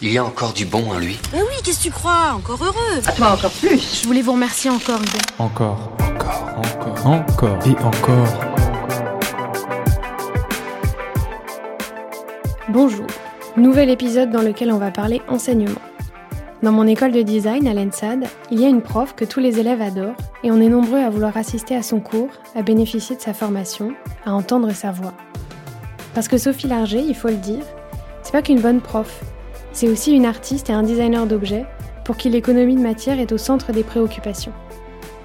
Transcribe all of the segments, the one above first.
Il y a encore du bon en lui. Mais oui, qu'est-ce que tu crois? Encore heureux. À toi encore plus. Je voulais vous remercier encore, Hubert. Encore, encore, encore, encore et encore. Bonjour. Nouvel épisode dans lequel on va parler enseignement. Dans mon école de design à l'ENSAD, il y a une prof que tous les élèves adorent et on est nombreux à vouloir assister à son cours, à bénéficier de sa formation, à entendre sa voix. Parce que Sophie Larger, il faut le dire, c'est pas qu'une bonne prof, c'est aussi une artiste et un designer d'objets pour qui l'économie de matière est au centre des préoccupations.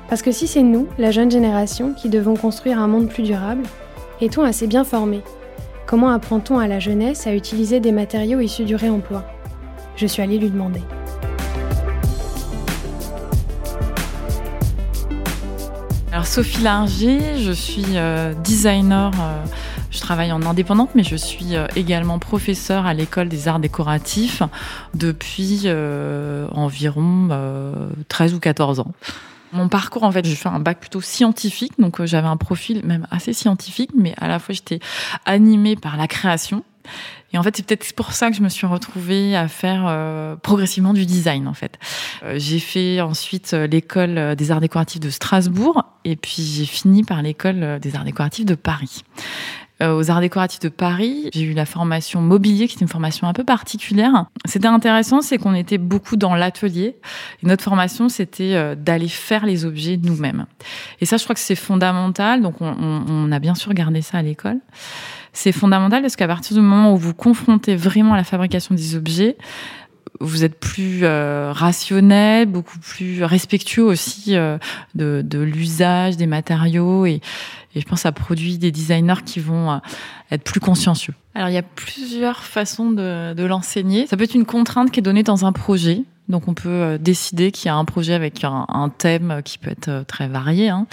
Parce que si c'est nous, la jeune génération, qui devons construire un monde plus durable, est-on assez bien formés? Comment apprend-on à la jeunesse à utiliser des matériaux issus du réemploi? Je suis allée lui demander. Alors Sophie Larger, je suis euh, designer, euh, je travaille en indépendante, mais je suis euh, également professeure à l'école des arts décoratifs depuis environ 13 ou 14 ans. Mon parcours, en fait, j'ai fait un bac plutôt scientifique, donc j'avais un profil même assez scientifique, mais à la fois j'étais animée par la création. Et en fait, c'est peut-être pour ça que je me suis retrouvée à faire euh, progressivement du design, en fait. Euh, j'ai fait ensuite euh, l'école des arts décoratifs de Strasbourg, et puis j'ai fini par l'école des arts décoratifs de Paris. Aux arts décoratifs de Paris, j'ai eu la formation mobilier, qui est une formation un peu particulière. C'était intéressant, c'est qu'on était beaucoup dans l'atelier. Notre formation, c'était d'aller faire les objets nous-mêmes. Et ça, je crois que c'est fondamental. Donc, on, on, on a bien sûr gardé ça à l'école c'est fondamental parce qu'à partir du moment où vous confrontez vraiment à la fabrication des objets, vous êtes plus euh, rationnel, beaucoup plus respectueux aussi euh, de, de l'usage des matériaux et, et, je pense que ça produit des designers qui vont euh, être plus consciencieux. Alors il y a plusieurs façons de, de l'enseigner. Ça peut être une contrainte qui est donnée dans un projet. Donc on peut euh, décider qu'il y a un projet avec un, thème qui peut être très varié. Hein.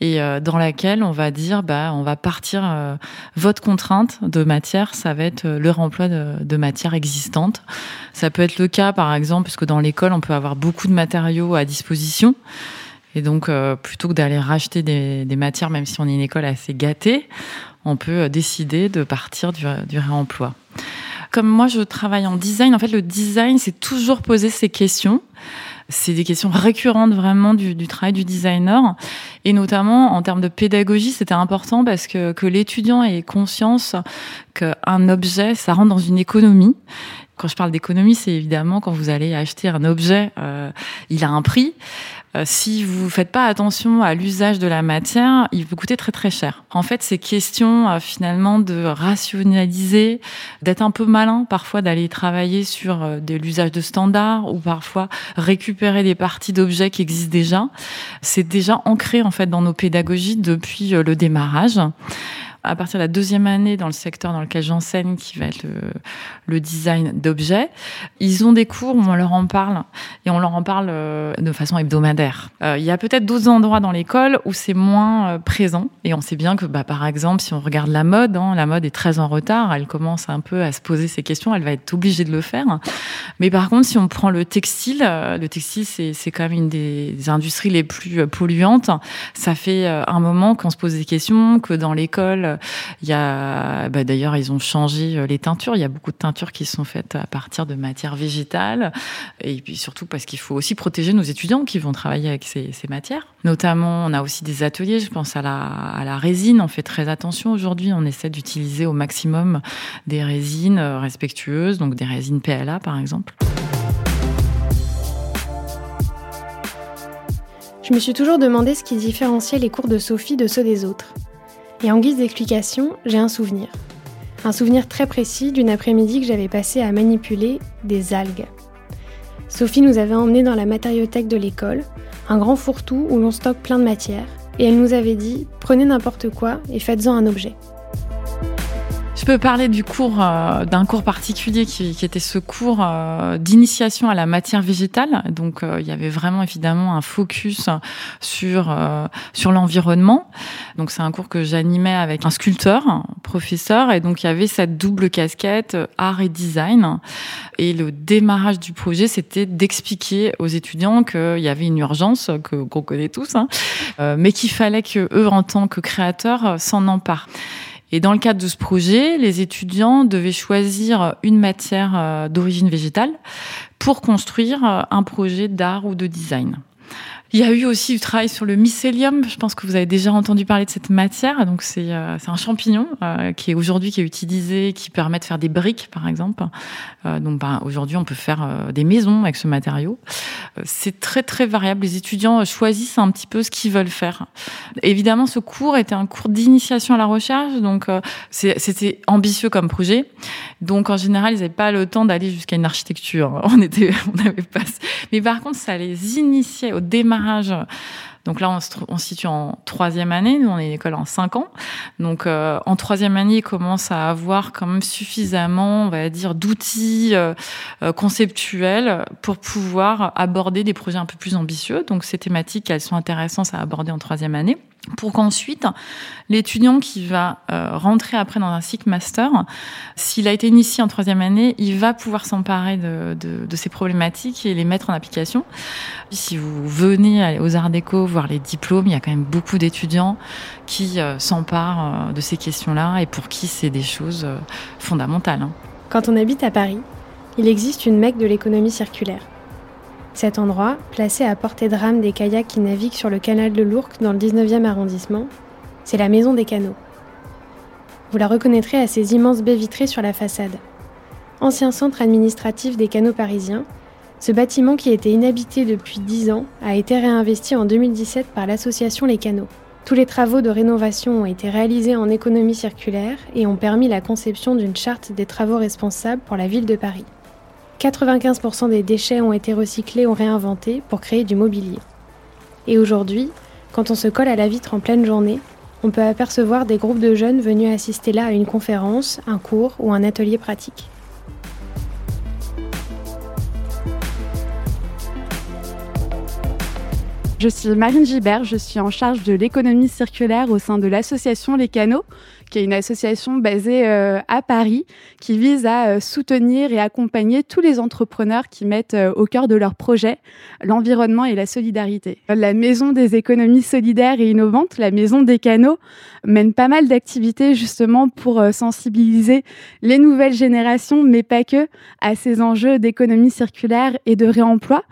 Et euh, dans laquelle on va dire bah on va partir euh, votre contrainte de matière ça va être euh, le remploi de, de matière existante. Ça peut être le cas par exemple puisque dans l'école on peut avoir beaucoup de matériaux à disposition. Et donc plutôt que d'aller racheter des, des, matières même si on est une école assez gâtée on peut décider de partir du, du réemploi comme moi je travaille en design en fait le design c'est toujours poser ces questions c'est des questions récurrentes vraiment du, travail du designer. Et notamment en termes de pédagogie, c'était important parce que, que l'étudiant ait conscience qu'un objet, ça rentre dans une économie. Quand je parle d'économie, c'est évidemment quand vous allez acheter un objet, euh, il a un prix. Euh, si vous faites pas attention à l'usage de la matière, il peut coûter très très cher. En fait, c'est question euh, finalement de rationaliser, d'être un peu malin, parfois d'aller travailler sur euh, de l'usage de standards ou parfois récupérer des parties d'objets qui existent déjà. C'est déjà ancré en fait dans nos pédagogies depuis le démarrage à partir de la deuxième année dans le secteur dans lequel j'enseigne, qui va être le, design d'objets, ils ont des cours où on leur en parle et on leur en parle euh, de façon hebdomadaire. Euh, il y a peut-être d'autres endroits dans l'école où c'est moins euh, présent et on sait bien que, bah, par exemple, si on regarde la mode, hein, la mode est très en retard, elle commence un peu à se poser ces questions, elle va être obligée de le faire. Mais par contre, si on prend le textile, le textile c'est quand même une des industries les plus polluantes. Ça fait un moment qu'on se pose des questions, que dans l'école il y a, bah, d'ailleurs, ils ont changé euh, les teintures. Il y a beaucoup de teintures qui sont faites à partir de matières végétales. Et puis surtout parce qu'il faut aussi protéger nos étudiants qui vont travailler avec ces, matières. Notamment, on a aussi des ateliers. Je pense à la, à la résine. On fait très attention aujourd'hui. On essaie d'utiliser au maximum des résines euh, respectueuses, donc des résines PLA par exemple. Je me suis toujours demandé ce qui différenciait les cours de Sophie de ceux des autres. Et en guise d'explication, j'ai un souvenir. Un souvenir très précis d'une après-midi que j'avais passé à manipuler des algues. Sophie nous avait emmenés dans la matériothèque de l'école, un grand fourre-tout où l'on stocke plein de matières, et elle nous avait dit prenez n'importe quoi et faites-en un objet. Je peux parler du cours, euh, d'un cours particulier qui, qui, était ce cours euh, d'initiation à la matière végétale. Donc, euh, il y avait vraiment évidemment un focus sur euh, sur l'environnement. Donc, c'est un cours que j'animais avec un sculpteur, professeur, et donc il y avait cette double casquette euh, art et design. Et le démarrage du projet, c'était d'expliquer aux étudiants qu'il y avait une urgence que qu'on connaît tous, hein, mais qu'il fallait que eux, en tant que créateurs, s'en emparent. Et dans le cadre de ce projet, les étudiants devaient choisir une matière d'origine végétale pour construire un projet d'art ou de design. Il y a eu aussi du travail sur le mycélium. Je pense que vous avez déjà entendu parler de cette matière. Donc c'est euh, un champignon euh, qui est aujourd'hui qui est utilisé, qui permet de faire des briques par exemple. Euh, donc bah, aujourd'hui on peut faire des maisons avec ce matériau. C'est très très variable. Les étudiants choisissent un petit peu ce qu'ils veulent faire. Évidemment ce cours était un cours d'initiation à la recherche. Donc c'était ambitieux comme projet. Donc en général ils n'avaient pas le temps d'aller jusqu'à une architecture. On était on avait pas. Mais par contre ça les initiait au démarrage donc là, on se, situe en troisième année. Nous, on est une école en cinq ans. Donc, euh, en troisième année, ils commencent à avoir quand même suffisamment, on va dire, d'outils euh, euh, conceptuels pour pouvoir aborder des projets un peu plus ambitieux. Donc, ces thématiques, elles sont intéressantes à aborder en troisième année pour qu'ensuite l'étudiant qui va euh, rentrer après dans un cycle master, s'il a été initié en troisième année, il va pouvoir s'emparer de, ces problématiques et les mettre en application. Si vous venez aux Arts Déco voir les diplômes, il y a quand même beaucoup d'étudiants qui euh, s'emparent euh, de ces questions-là et pour qui c'est des choses fondamentales. Hein. Quand on habite à Paris, il existe une mecque de l'économie circulaire. Cet endroit, placé à portée de rame des kayaks qui naviguent sur le canal de l'Ourcq dans le 19e arrondissement, c'est la Maison des Canaux. Vous la reconnaîtrez à ses immenses baies vitrées sur la façade. Ancien centre administratif des canaux parisiens, ce bâtiment qui était inhabité depuis 10 ans a été réinvesti en 2017 par l'association Les Canaux. Tous les travaux de rénovation ont été réalisés en économie circulaire et ont permis la conception d'une charte des travaux responsables pour la ville de Paris. 95% des déchets ont été recyclés ou réinventés pour créer du mobilier. Et aujourd'hui, quand on se colle à la vitre en pleine journée, on peut apercevoir des groupes de jeunes venus assister là à une conférence, un cours ou un atelier pratique. Je suis Marine Gibert, je suis en charge de l'économie circulaire au sein de l'association Les Canaux, qui est une association basée euh, à Paris qui vise à euh, soutenir et accompagner tous les entrepreneurs qui mettent euh, au cœur de leur projet l'environnement et la solidarité. La Maison des économies solidaires et innovantes, la Maison des Canaux, mène pas mal d'activités justement pour sensibiliser les nouvelles générations, mais pas que, à ces enjeux d'économie circulaire et de réemploi.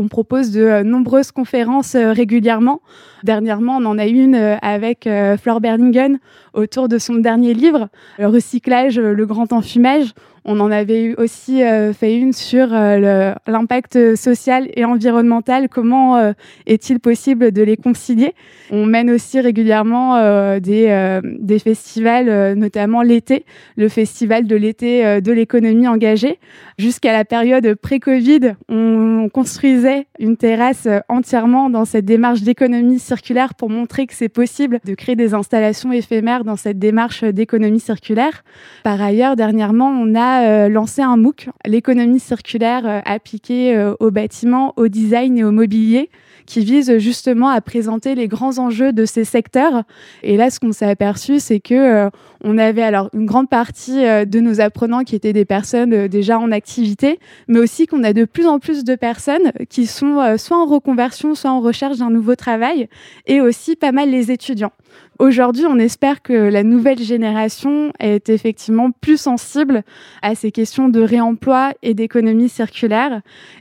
On propose de euh, nombreuses conférences euh, régulièrement. Dernièrement, on en a une euh, avec Flore Berningen autour de son dernier livre, recyclage, le grand enfumage. On en avait aussi euh, fait une sur euh, l'impact social et environnemental. Comment euh, est-il possible de les concilier? On mène aussi régulièrement des, des festivals, notamment l'été, le festival de l'été de l'économie engagée. Jusqu'à la période pré-Covid, on construisait une terrasse entièrement dans cette démarche d'économie circulaire pour montrer que c'est possible de créer des installations éphémères dans cette démarche d'économie circulaire. Par ailleurs, dernièrement, on a euh, lancé un MOOC, l'économie circulaire euh, appliquée euh, au bâtiment, au design et au mobilier qui vise justement à présenter les grands enjeux de ces secteurs. Et là, ce qu'on s'est aperçu, c'est que on avait alors une grande partie de nos apprenants qui étaient des personnes déjà en activité, mais aussi qu'on a de plus en plus de personnes qui sont soit en reconversion, soit en recherche d'un nouveau travail, et aussi pas mal les étudiants. Aujourd'hui, on espère que la nouvelle génération est effectivement plus sensible à ces questions de réemploi et d'économie circulaire.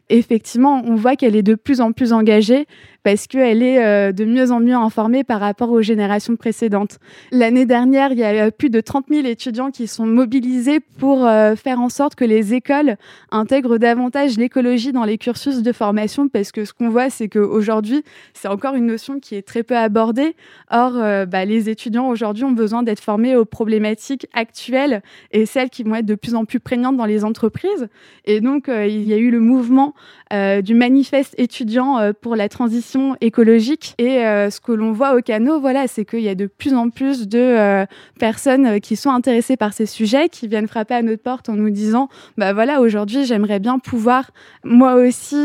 Effectivement, on voit qu'elle est de plus en plus engagée parce qu'elle est euh, de mieux en mieux informée par rapport aux générations précédentes. L'année dernière, il y a plus de 30 000 étudiants qui sont mobilisés pour euh, faire en sorte que les écoles intègrent davantage l'écologie dans les cursus de formation, parce que ce qu'on voit, c'est qu'aujourd'hui, c'est encore une notion qui est très peu abordée. Or, euh, bah, les étudiants aujourd'hui ont besoin d'être formés aux problématiques actuelles et celles qui vont être de plus en plus prégnantes dans les entreprises. Et donc, il y a eu le mouvement du manifeste étudiant pour la transition écologique. Et euh, ce que l'on voit au canot, voilà, c'est qu'il y a de plus en plus de euh, personnes euh, qui sont intéressées par ces sujets, qui viennent frapper à notre porte en nous disant, bah voilà, aujourd'hui, j'aimerais bien pouvoir moi aussi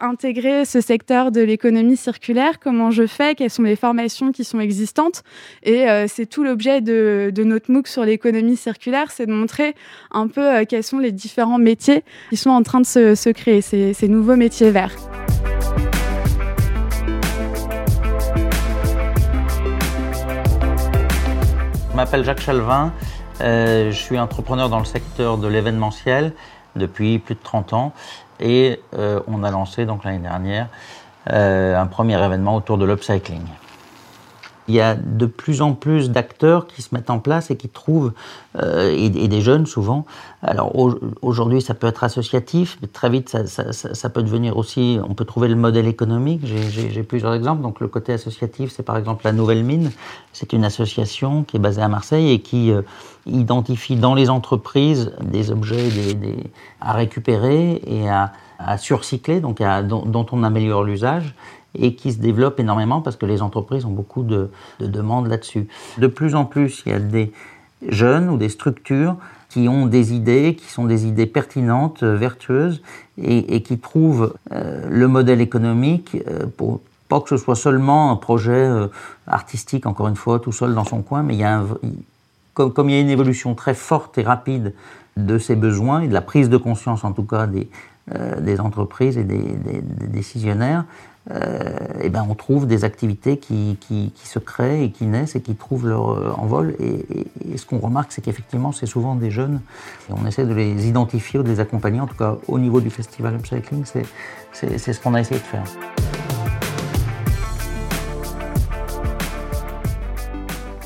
intégrer ce secteur de l'économie circulaire. Comment je fais? Quelles sont les formations qui sont existantes? Et c'est tout l'objet de, notre MOOC sur l'économie circulaire, c'est de montrer un peu quels sont les différents métiers qui sont en train de se, créer, ces nouveaux métiers verts. Je m'appelle Jacques Chalvin, euh, je suis entrepreneur dans le secteur de l'événementiel depuis plus de 30 ans et euh, on a lancé donc l'année dernière euh, un premier événement autour de l'upcycling. Il y a de plus en plus d'acteurs qui se mettent en place et qui trouvent, euh, et, des jeunes souvent. Alors aujourd'hui, ça peut être associatif, mais très vite, ça, peut devenir aussi, on peut trouver le modèle économique. J'ai plusieurs exemples. Donc le côté associatif, c'est par exemple la Nouvelle Mine. C'est une association qui est basée à Marseille et qui euh, identifie dans les entreprises des objets à récupérer et à, surcycler, donc dont on améliore l'usage et qui se développe énormément parce que les entreprises ont beaucoup de, de demandes là-dessus. De plus en plus, il y a des jeunes ou des structures qui ont des idées, qui sont des idées pertinentes, vertueuses, et, qui trouvent euh, le modèle économique euh, pour pas que ce soit seulement un projet euh, artistique, encore une fois, tout seul dans son coin, mais il y a comme, comme il y a une évolution très forte et rapide de ces besoins et de la prise de conscience, en tout cas, des, euh, des entreprises et des décisionnaires, euh, ben on trouve des activités qui, se créent et qui naissent et qui trouvent leur euh, envol. Et ce qu'on remarque, c'est qu'effectivement, c'est souvent des jeunes. Et on essaie de les identifier ou de les accompagner, en tout cas au niveau du festival Upcycling, c'est ce qu'on a essayé de faire.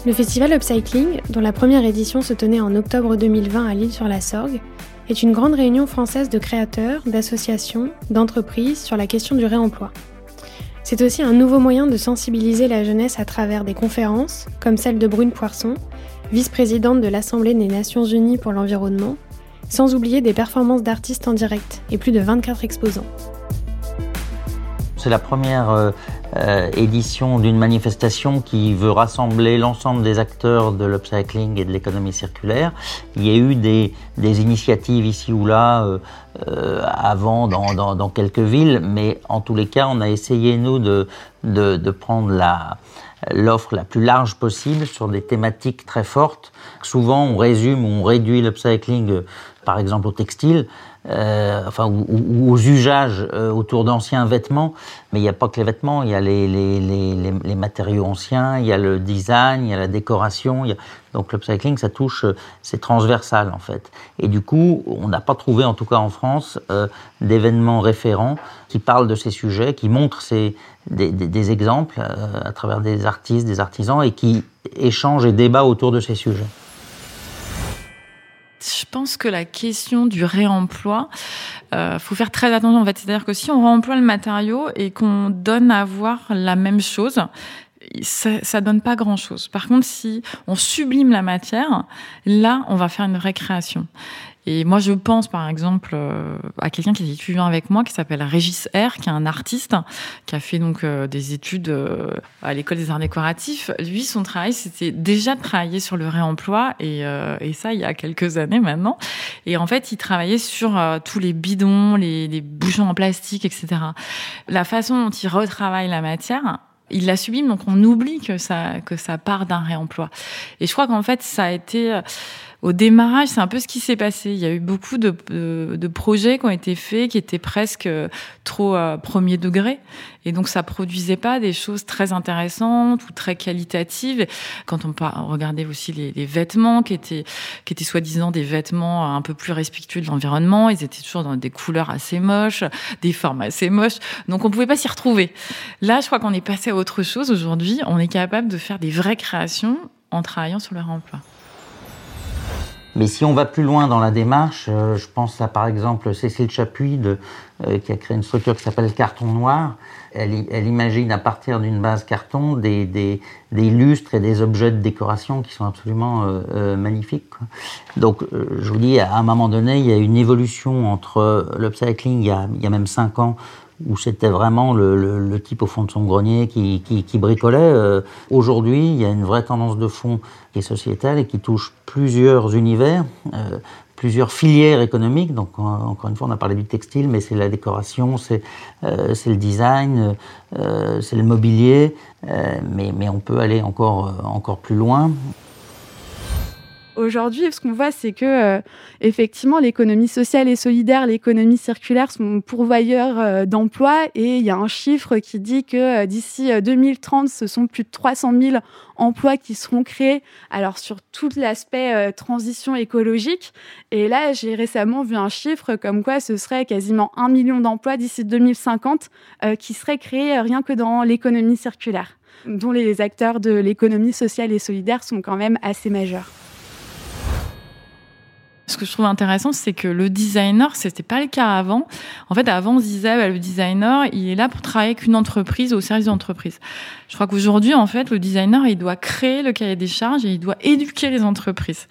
Le festival Upcycling, dont la première édition se tenait en octobre 2020 à Lille-sur-la-Sorgue, est une grande réunion française de créateurs, d'associations, d'entreprises sur la question du réemploi. C'est aussi un nouveau moyen de sensibiliser la jeunesse à travers des conférences, comme celle de Brune Poisson, vice-présidente de l'Assemblée des Nations Unies pour l'environnement, sans oublier des performances d'artistes en direct et plus de 24 exposants. C'est la première euh, euh, édition d'une manifestation qui veut rassembler l'ensemble des acteurs de l'upcycling et de l'économie circulaire. Il y a eu des, initiatives ici ou là euh, avant dans, quelques villes, mais en tous les cas, on a essayé, nous, de, prendre l'offre la plus large possible sur des thématiques très fortes. Souvent, on résume ou on réduit l'upcycling, par exemple, au textile, euh, enfin, ou, aux usages euh, autour d'anciens vêtements. Mais il n'y a pas que les vêtements, il y a les, matériaux anciens, il y a le design, il y a la décoration. Y a... Donc l'upcycling, ça touche, c'est transversal en fait. Et du coup, on n'a pas trouvé, en tout cas en France, euh, d'événements référents qui parlent de ces sujets, qui montrent ces, des, exemples euh, à travers des artistes, des artisans, et qui échangent et débattent autour de ces sujets. Je pense que la question du réemploi, euh, faut faire très attention en fait. C'est-à-dire que si on réemploie le matériau et qu'on donne à voir la même chose, ça, ça donne pas grand chose. Par contre, si on sublime la matière, là, on va faire une récréation. Et moi, je pense, par exemple, euh, à quelqu'un qui est étudiant avec moi, qui s'appelle Régis R, qui est un artiste, qui a fait donc euh, des études euh, à l'école des arts décoratifs. Lui, son travail, c'était déjà de travailler sur le réemploi, et, euh, et, ça, il y a quelques années maintenant. Et en fait, il travaillait sur euh, tous les bidons, les, les bouchons en plastique, etc. La façon dont il retravaille la matière, il la sublime, donc on oublie que ça, que ça part d'un réemploi. Et je crois qu'en fait, ça a été au démarrage, c'est un peu ce qui s'est passé. Il y a eu beaucoup de, de, de, projets qui ont été faits qui étaient presque trop à premier degré. Et donc, ça produisait pas des choses très intéressantes ou très qualitatives. Quand on, on regardait aussi les, les, vêtements qui étaient, qui étaient soi-disant des vêtements un peu plus respectueux de l'environnement, ils étaient toujours dans des couleurs assez moches, des formes assez moches. Donc, on pouvait pas s'y retrouver. Là, je crois qu'on est passé à autre chose. Aujourd'hui, on est capable de faire des vraies créations en travaillant sur leur emploi. Mais si on va plus loin dans la démarche, euh, je pense à par exemple Cécile Chapuis de, euh, qui a créé une structure qui s'appelle Carton Noir. Elle, elle, imagine à partir d'une base carton des, des, des, lustres et des objets de décoration qui sont absolument euh, euh magnifiques. Quoi. Donc euh, je vous dis, à un moment donné, il y a une évolution entre l'upcycling il y a, il y a même cinq ans où c'était vraiment le, type au fond de son grenier qui, bricolait. Euh, Aujourd'hui, il y a une vraie tendance de fond qui est sociétale et qui touche plusieurs univers, euh, plusieurs filières économiques. Donc, encore une fois, on a parlé du textile, mais c'est la décoration, c'est euh, le design, c'est le mobilier, mais, mais on peut aller encore, encore plus loin. Aujourd'hui, ce qu'on voit, c'est que euh, effectivement, l'économie sociale et solidaire, l'économie circulaire sont pourvoyeurs euh, d'emplois et il y a un chiffre qui dit que euh, d'ici 2030, ce sont plus de 300 000 emplois qui seront créés. Alors sur tout l'aspect transition écologique. Et là, j'ai récemment vu un chiffre comme quoi ce serait quasiment un million d'emplois d'ici 2050 qui seraient créés rien que dans l'économie circulaire dont les acteurs de l'économie sociale et solidaire sont quand même assez majeurs. Ce que je trouve intéressant, c'est que le designer, c'était pas le cas avant. En fait, avant, on se disait, le designer, il est là pour travailler avec une entreprise au service d'entreprise. Je crois qu'aujourd'hui, en fait, le designer, il doit créer le cahier des charges et il doit éduquer les entreprises.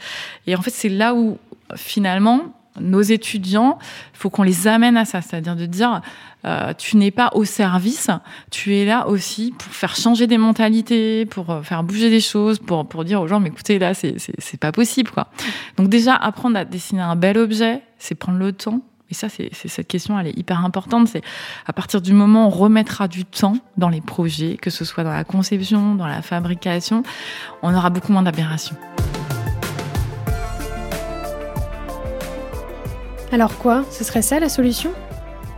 Et en fait, c'est là où, finalement, nos étudiants, il faut qu'on les amène à ça, c'est-à-dire de dire euh, tu n'es pas au service, tu es là aussi pour faire changer des mentalités, pour euh, faire bouger des choses, pour pour dire aux gens mais écoutez là c'est c'est pas possible quoi. Donc déjà apprendre à dessiner un bel objet, c'est prendre le temps. Et ça, c'est cette question, elle est hyper importante. C'est à partir du moment où on remettra du temps dans les projets, que ce soit dans la conception, dans la fabrication, on aura beaucoup moins d'aberrations. Alors quoi Ce serait ça la solution?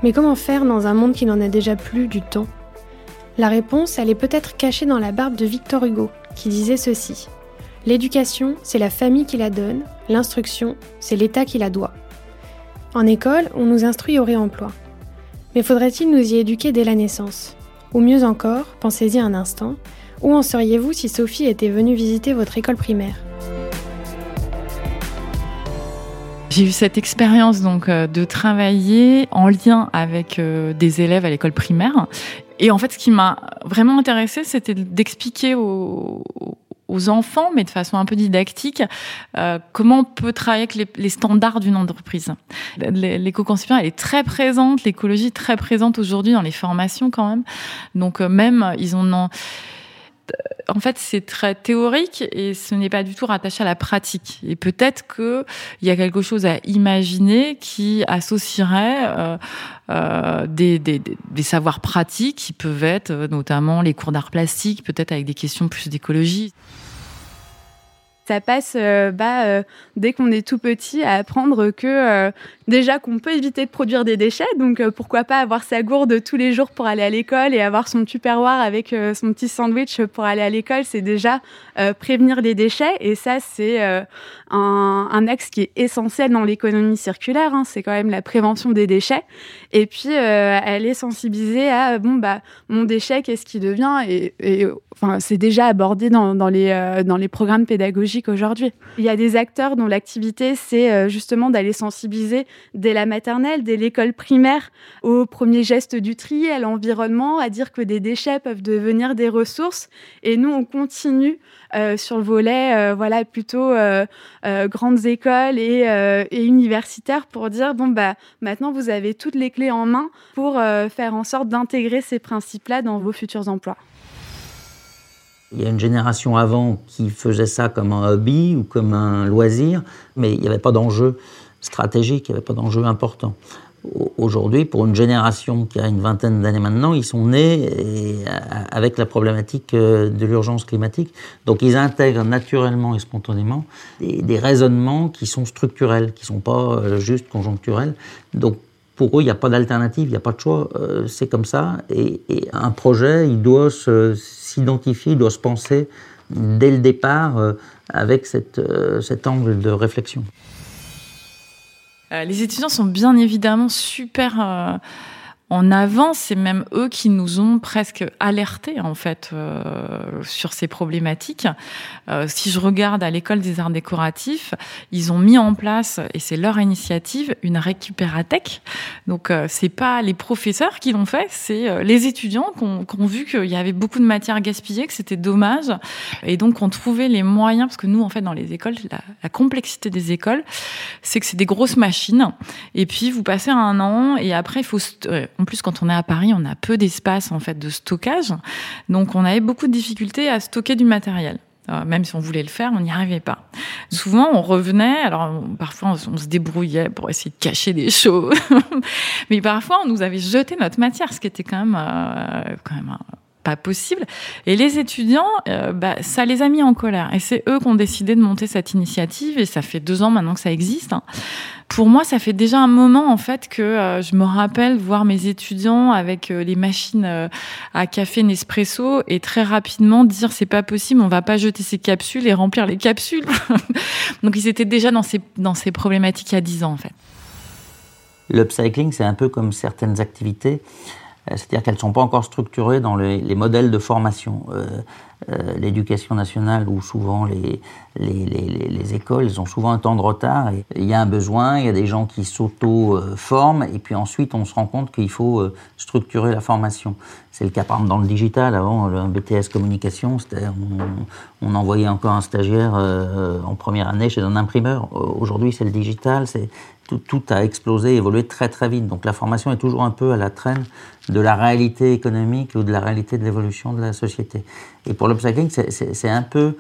Mais comment faire dans un monde qui n'en a déjà plus du temps? La réponse, elle est peut-être cachée dans la barbe de Victor Hugo, qui disait ceci. L'éducation, c'est la famille qui la donne, l'instruction, c'est l'État qui la doit. En école, on nous instruit au réemploi. Mais faudrait-il nous y éduquer dès la naissance? Ou mieux encore, pensez-y un instant, où en seriez-vous si Sophie était venue visiter votre école primaire? J'ai eu cette expérience donc euh, de travailler en lien avec euh, des élèves à l'école primaire. Et en fait, ce qui m'a vraiment intéressé, c'était d'expliquer aux, enfants, mais de façon un peu didactique, euh, comment on peut travailler avec les, standards d'une entreprise. L'éco-conception, elle est très présente, l'écologie très présente aujourd'hui dans les formations quand même. Donc même, ils ont en fait, c'est très théorique et ce n'est pas du tout rattaché à la pratique. Et peut-être qu'il y a quelque chose à imaginer qui associerait euh, euh, des, des, savoirs pratiques qui peuvent être euh, notamment les cours d'art plastique, peut-être avec des questions plus d'écologie. Ça passe bah, dès qu'on est tout petit à apprendre que déjà qu'on peut éviter de produire des déchets, donc euh, pourquoi pas avoir sa gourde tous les jours pour aller à l'école et avoir son tupperware avec euh, son petit sandwich pour aller à l'école, c'est déjà euh, prévenir les déchets et ça c'est un, axe qui est essentiel dans l'économie circulaire, hein, c'est quand même la prévention des déchets. Et puis elle est sensibilisée à bah mon déchet qu'est-ce qui devient et, c'est déjà abordé dans les programmes pédagogiques aujourd'hui. Il y a des acteurs dont l'activité c'est justement d'aller sensibiliser dès la maternelle, dès l'école primaire, au premier geste du tri, à l'environnement, à dire que des déchets peuvent devenir des ressources. Et nous, on continue euh, sur le volet, euh, voilà, plutôt euh, grandes écoles et, et, universitaires pour dire bon bah maintenant vous avez toutes les clés en main pour faire en sorte d'intégrer ces principes-là dans vos futurs emplois. Il y a une génération avant qui faisait ça comme un hobby ou comme un loisir, mais il n'y avait pas d'enjeu stratégique, il n'y avait pas d'enjeu important. Aujourd'hui, pour une génération qui a une vingtaine d'années maintenant, ils sont nés avec la problématique euh, de l'urgence climatique. Donc ils intègrent naturellement et spontanément des, raisonnements qui sont structurels, qui ne sont pas euh, juste conjoncturels. Donc pour eux, il n'y a pas d'alternative, il n'y a pas de choix, euh, c'est comme ça. Et, un projet, il doit s'identifier, il doit se penser dès le départ avec cette, cet angle de réflexion. Euh, les étudiants sont bien évidemment super euh, en avant, c'est même eux qui nous ont presque alertés en fait euh, sur ces problématiques. Euh, si je regarde à l'école des arts décoratifs, ils ont mis en place et c'est leur initiative une récupératech. Donc euh, c'est pas les professeurs qui l'ont fait, c'est euh, les étudiants qui ont, qui ont vu qu'il y avait beaucoup de matière gaspillée, que c'était dommage et donc on trouvait les moyens parce que nous en fait dans les écoles la, la complexité des écoles c'est que c'est des grosses machines et puis vous passez un an et après il faut en plus, quand on est à Paris, on a peu d'espace en fait de stockage, donc on avait beaucoup de difficultés à stocker du matériel. Euh, même si on voulait le faire, on n'y arrivait pas. Souvent, on revenait, alors parfois on, se débrouillait pour essayer de cacher des choses, mais parfois on nous avait jeté notre matière, ce qui était quand même, euh, quand même pas possible. Et les étudiants, euh, bah, ça les a mis en colère. Et c'est eux qui ont décidé de monter cette initiative. Et ça fait deux ans maintenant que ça existe. Hein. Pour moi, ça fait déjà un moment en fait que euh, je me rappelle voir mes étudiants avec euh, les machines à café Nespresso et très rapidement dire c'est pas possible, on va pas jeter ces capsules et remplir les capsules. Donc ils étaient déjà dans ces dans ces problématiques il y a dix ans en fait. L'upcycling, c'est un peu comme certaines activités. Euh, c'est-à-dire qu'elles ne sont pas encore structurées dans les, modèles de formation. Euh, euh, l'éducation nationale ou souvent les, les, les, les, écoles, ils ont souvent un temps de retard. Et il y a un besoin, il y a des gens qui s'auto-forment, et puis ensuite on se rend compte qu'il faut structurer la formation. C'est le cas par exemple dans le digital. Avant, un BTS communication, on, on, envoyait encore un stagiaire en première année chez un imprimeur. Aujourd'hui, c'est le digital, tout, a explosé, évolué très très vite. Donc la formation est toujours un peu à la traîne de la réalité économique ou de la réalité de l'évolution de la société. Et pour l'upcycling, c'est un peu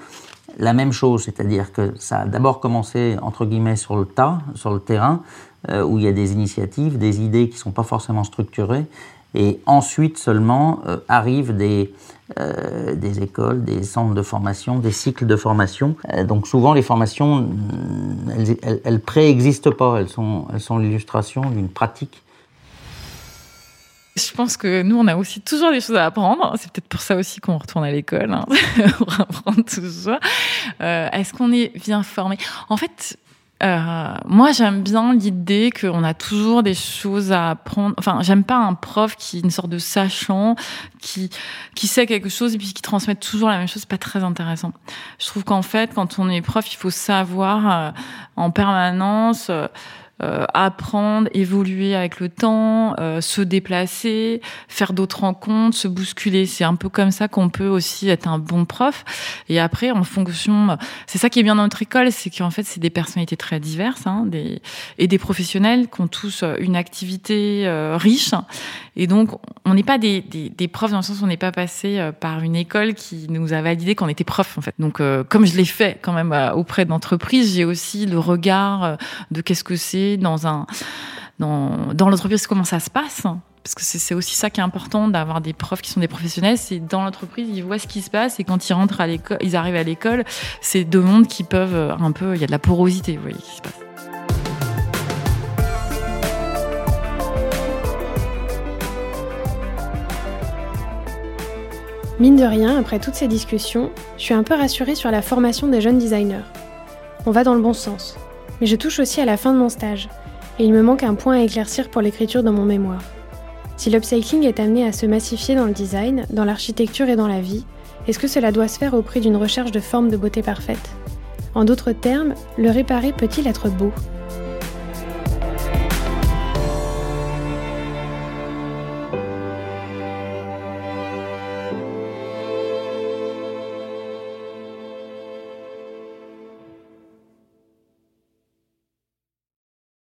la même chose, c'est-à-dire que ça a d'abord commencé entre guillemets sur le tas, sur le terrain, euh, où il y a des initiatives, des idées qui ne sont pas forcément structurées, et ensuite seulement euh, arrivent des, euh, des écoles, des centres de formation, des cycles de formation. Euh, donc souvent les formations, mm, elles, elles, préexistent pas, elles sont, elles sont l'illustration d'une pratique. Je pense que nous, on a aussi toujours des choses à apprendre. C'est peut-être pour ça aussi qu'on retourne à l'école, hein, pour apprendre toujours. Euh, Est-ce qu'on est bien formé? En fait, euh, moi, j'aime bien l'idée qu'on a toujours des choses à apprendre. Enfin, j'aime pas un prof qui est une sorte de sachant, qui qui sait quelque chose et puis qui transmet toujours la même chose. C'est pas très intéressant. Je trouve qu'en fait, quand on est prof, il faut savoir euh, en permanence. Euh, euh, apprendre, évoluer avec le temps, euh, se déplacer, faire d'autres rencontres, se bousculer. C'est un peu comme ça qu'on peut aussi être un bon prof. Et après, en fonction, c'est ça qui est bien dans notre école, c'est qu'en fait, c'est des personnalités très diverses hein, des, et des professionnels qui ont tous une activité euh, riche. Et donc, on n'est pas des, des, des, profs dans le sens où on n'est pas passé par une école qui nous a validé qu'on était prof, en fait. Donc, comme je l'ai fait quand même auprès d'entreprises, j'ai aussi le regard de qu'est-ce que c'est dans un dans, dans l'entreprise comment ça se passe. Parce que c'est aussi ça qui est important d'avoir des profs qui sont des professionnels c'est dans l'entreprise ils voient ce qui se passe et quand ils rentrent à l'école ils arrivent à l'école c'est deux mondes qui peuvent euh, un peu il y a de la porosité vous voyez qui se passe. Mine de rien, après toutes ces discussions, je suis un peu rassurée sur la formation des jeunes designers. On va dans le bon sens mais je touche aussi à la fin de mon stage, et il me manque un point à éclaircir pour l'écriture de mon mémoire. Si l'upcycling est amené à se massifier dans le design, dans l'architecture et dans la vie, est-ce que cela doit se faire au prix d'une recherche de forme de beauté parfaite? En d'autres termes, le réparer peut-il être beau?